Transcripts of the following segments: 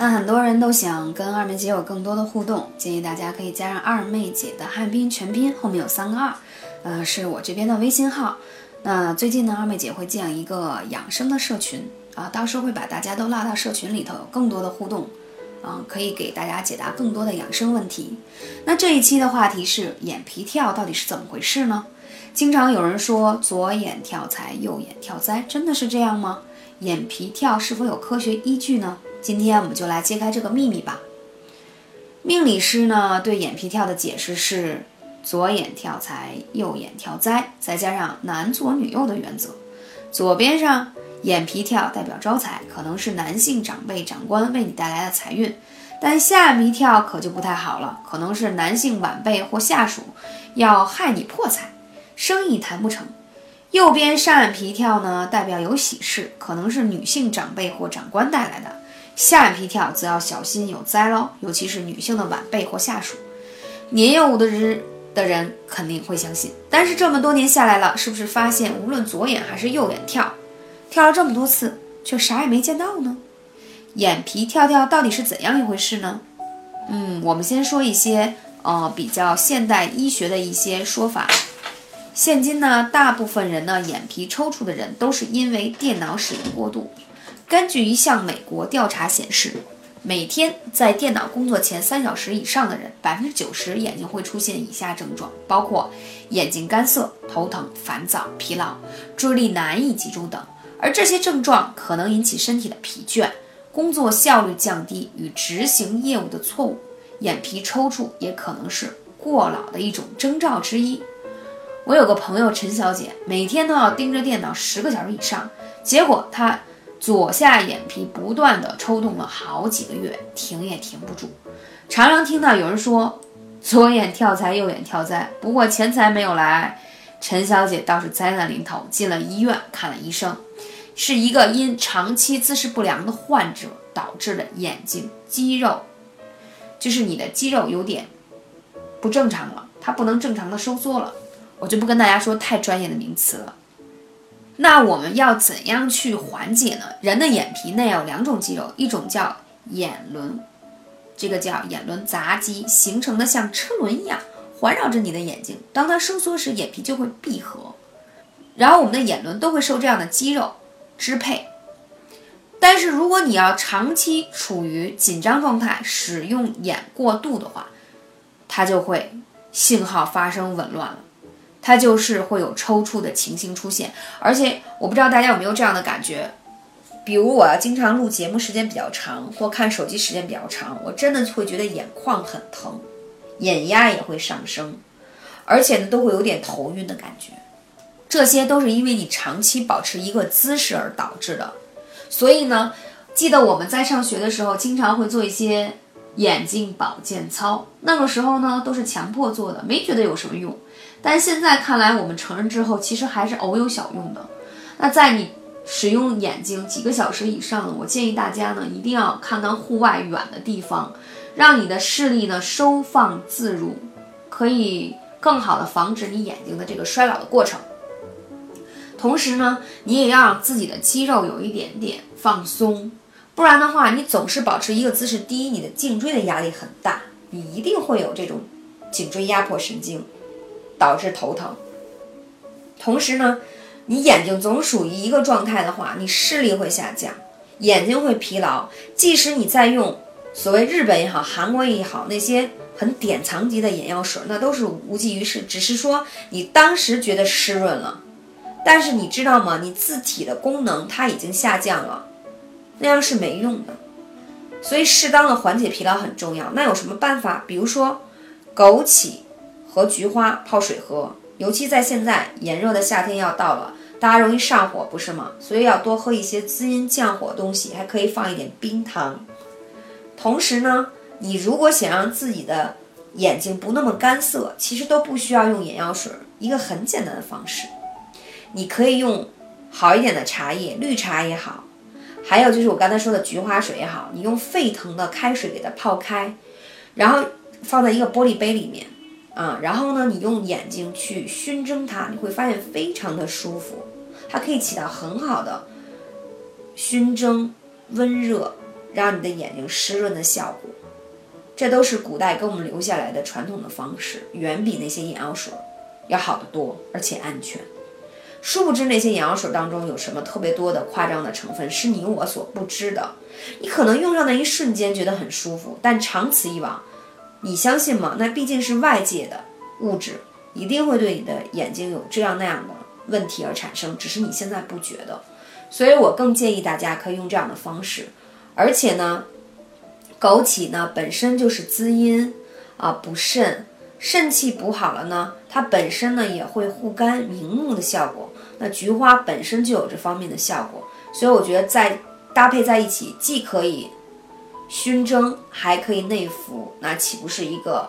那很多人都想跟二妹姐有更多的互动，建议大家可以加上二妹姐的汉拼全拼，后面有三个二，呃，是我这边的微信号。那最近呢，二妹姐会建一个养生的社群啊，到时候会把大家都拉到社群里头，有更多的互动，啊，可以给大家解答更多的养生问题。那这一期的话题是眼皮跳到底是怎么回事呢？经常有人说左眼跳财，右眼跳灾，真的是这样吗？眼皮跳是否有科学依据呢？今天我们就来揭开这个秘密吧。命理师呢对眼皮跳的解释是左眼跳财，右眼跳灾，再加上男左女右的原则。左边上眼皮跳代表招财，可能是男性长辈长官为你带来的财运；但下眼皮跳可就不太好了，可能是男性晚辈或下属要害你破财，生意谈不成。右边上眼皮跳呢代表有喜事，可能是女性长辈或长官带来的。下眼皮跳则要小心有灾喽，尤其是女性的晚辈或下属。年幼的人的人肯定会相信，但是这么多年下来了，是不是发现无论左眼还是右眼跳，跳了这么多次，却啥也没见到呢？眼皮跳跳到底是怎样一回事呢？嗯，我们先说一些呃比较现代医学的一些说法。现今呢，大部分人呢眼皮抽搐的人都是因为电脑使用过度。根据一项美国调查显示，每天在电脑工作前三小时以上的人，百分之九十眼睛会出现以下症状，包括眼睛干涩、头疼、烦躁、疲劳、注意力难以集中等。而这些症状可能引起身体的疲倦、工作效率降低与执行业务的错误。眼皮抽搐也可能是过劳的一种征兆之一。我有个朋友陈小姐，每天都要盯着电脑十个小时以上，结果她。左下眼皮不断的抽动了好几个月，停也停不住。常常听到有人说左眼跳财，右眼跳灾，不过钱财没有来。陈小姐倒是灾难临头，进了医院看了医生，是一个因长期姿势不良的患者导致的眼睛肌肉，就是你的肌肉有点不正常了，它不能正常的收缩了。我就不跟大家说太专业的名词了。那我们要怎样去缓解呢？人的眼皮内有两种肌肉，一种叫眼轮，这个叫眼轮匝肌形成的像车轮一样环绕着你的眼睛，当它收缩时，眼皮就会闭合，然后我们的眼轮都会受这样的肌肉支配。但是如果你要长期处于紧张状态，使用眼过度的话，它就会信号发生紊乱了。它就是会有抽搐的情形出现，而且我不知道大家有没有这样的感觉，比如我要经常录节目时间比较长，或看手机时间比较长，我真的会觉得眼眶很疼，眼压也会上升，而且呢都会有点头晕的感觉，这些都是因为你长期保持一个姿势而导致的。所以呢，记得我们在上学的时候经常会做一些眼睛保健操，那个时候呢都是强迫做的，没觉得有什么用。但现在看来，我们成人之后其实还是偶有小用的。那在你使用眼睛几个小时以上呢，我建议大家呢一定要看看户外远的地方，让你的视力呢收放自如，可以更好的防止你眼睛的这个衰老的过程。同时呢，你也要让自己的肌肉有一点点放松，不然的话，你总是保持一个姿势，第一，你的颈椎的压力很大，你一定会有这种颈椎压迫神经。导致头疼，同时呢，你眼睛总属于一个状态的话，你视力会下降，眼睛会疲劳。即使你在用所谓日本也好，韩国也好，那些很典藏级的眼药水，那都是无济于事。只是说你当时觉得湿润了，但是你知道吗？你字体的功能它已经下降了，那样是没用的。所以适当的缓解疲劳很重要。那有什么办法？比如说枸杞。和菊花泡水喝，尤其在现在炎热的夏天要到了，大家容易上火，不是吗？所以要多喝一些滋阴降火的东西，还可以放一点冰糖。同时呢，你如果想让自己的眼睛不那么干涩，其实都不需要用眼药水。一个很简单的方式，你可以用好一点的茶叶，绿茶也好，还有就是我刚才说的菊花水也好，你用沸腾的开水给它泡开，然后放在一个玻璃杯里面啊，然后呢，你用眼睛去熏蒸它，你会发现非常的舒服，它可以起到很好的熏蒸、温热，让你的眼睛湿润的效果。这都是古代给我们留下来的传统的方式，远比那些眼药水要好得多，而且安全。殊不知那些眼药水当中有什么特别多的夸张的成分，是你我所不知的。你可能用上那一瞬间觉得很舒服，但长此以往，你相信吗？那毕竟是外界的物质，一定会对你的眼睛有这样那样的问题而产生，只是你现在不觉得。所以我更建议大家可以用这样的方式，而且呢。枸杞呢本身就是滋阴啊补肾，肾气补好了呢，它本身呢也会护肝明目的效果。那菊花本身就有这方面的效果，所以我觉得在搭配在一起，既可以熏蒸，还可以内服，那岂不是一个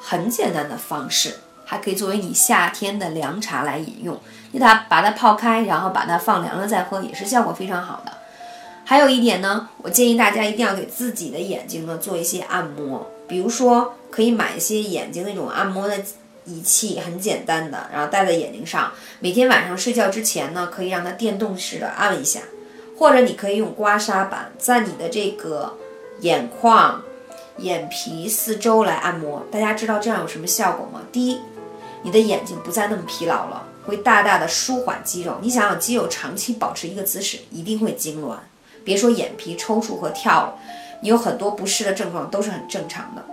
很简单的方式？还可以作为你夏天的凉茶来饮用。你它把它泡开，然后把它放凉了再喝，也是效果非常好的。还有一点呢，我建议大家一定要给自己的眼睛呢做一些按摩，比如说可以买一些眼睛那种按摩的仪器，很简单的，然后戴在眼睛上，每天晚上睡觉之前呢，可以让它电动式的按一下，或者你可以用刮痧板在你的这个眼眶、眼皮四周来按摩。大家知道这样有什么效果吗？第一，你的眼睛不再那么疲劳了，会大大的舒缓肌肉。你想想，肌肉长期保持一个姿势，一定会痉挛。别说眼皮抽搐和跳了，你有很多不适的症状都是很正常的。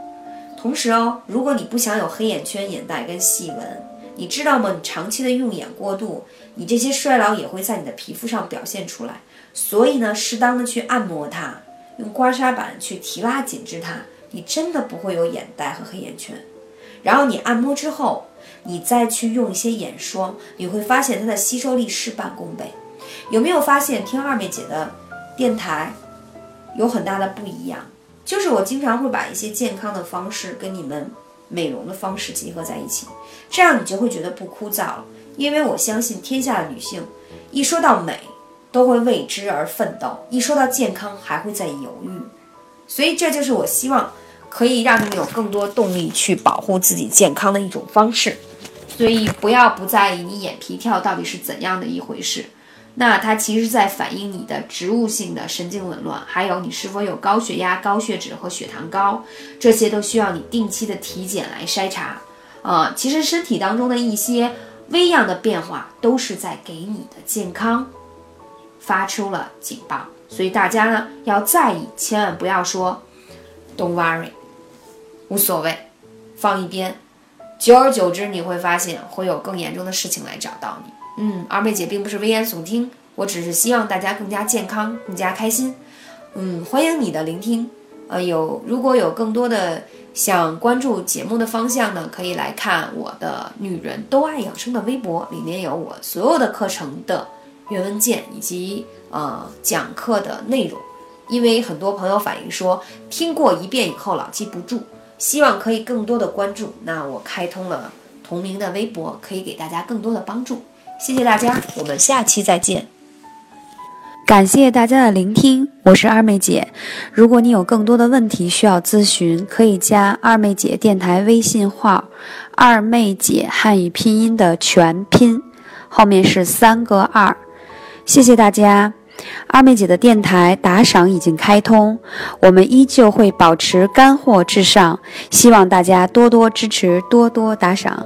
同时哦，如果你不想有黑眼圈、眼袋跟细纹，你知道吗？你长期的用眼过度，你这些衰老也会在你的皮肤上表现出来。所以呢，适当的去按摩它，用刮痧板去提拉紧致它，你真的不会有眼袋和黑眼圈。然后你按摩之后，你再去用一些眼霜，你会发现它的吸收力事半功倍。有没有发现听二妹姐的？电台有很大的不一样，就是我经常会把一些健康的方式跟你们美容的方式结合在一起，这样你就会觉得不枯燥了。因为我相信天下的女性，一说到美都会为之而奋斗，一说到健康还会在犹豫，所以这就是我希望可以让你们有更多动力去保护自己健康的一种方式。所以不要不在意你眼皮跳到底是怎样的一回事。那它其实在反映你的植物性的神经紊乱，还有你是否有高血压、高血脂和血糖高，这些都需要你定期的体检来筛查。呃，其实身体当中的一些微样的变化，都是在给你的健康发出了警报。所以大家呢要在意，千万不要说 “Don't worry”，无所谓，放一边。久而久之，你会发现会有更严重的事情来找到你。嗯，二妹姐并不是危言耸听，我只是希望大家更加健康，更加开心。嗯，欢迎你的聆听。呃，有如果有更多的想关注节目的方向呢，可以来看我的“女人都爱养生”的微博，里面有我所有的课程的原文件以及呃讲课的内容。因为很多朋友反映说听过一遍以后老记不住，希望可以更多的关注。那我开通了同名的微博，可以给大家更多的帮助。谢谢大家，我们下期再见。感谢大家的聆听，我是二妹姐。如果你有更多的问题需要咨询，可以加二妹姐电台微信号“二妹姐汉语拼音”的全拼，后面是三个二。谢谢大家，二妹姐的电台打赏已经开通，我们依旧会保持干货至上，希望大家多多支持，多多打赏。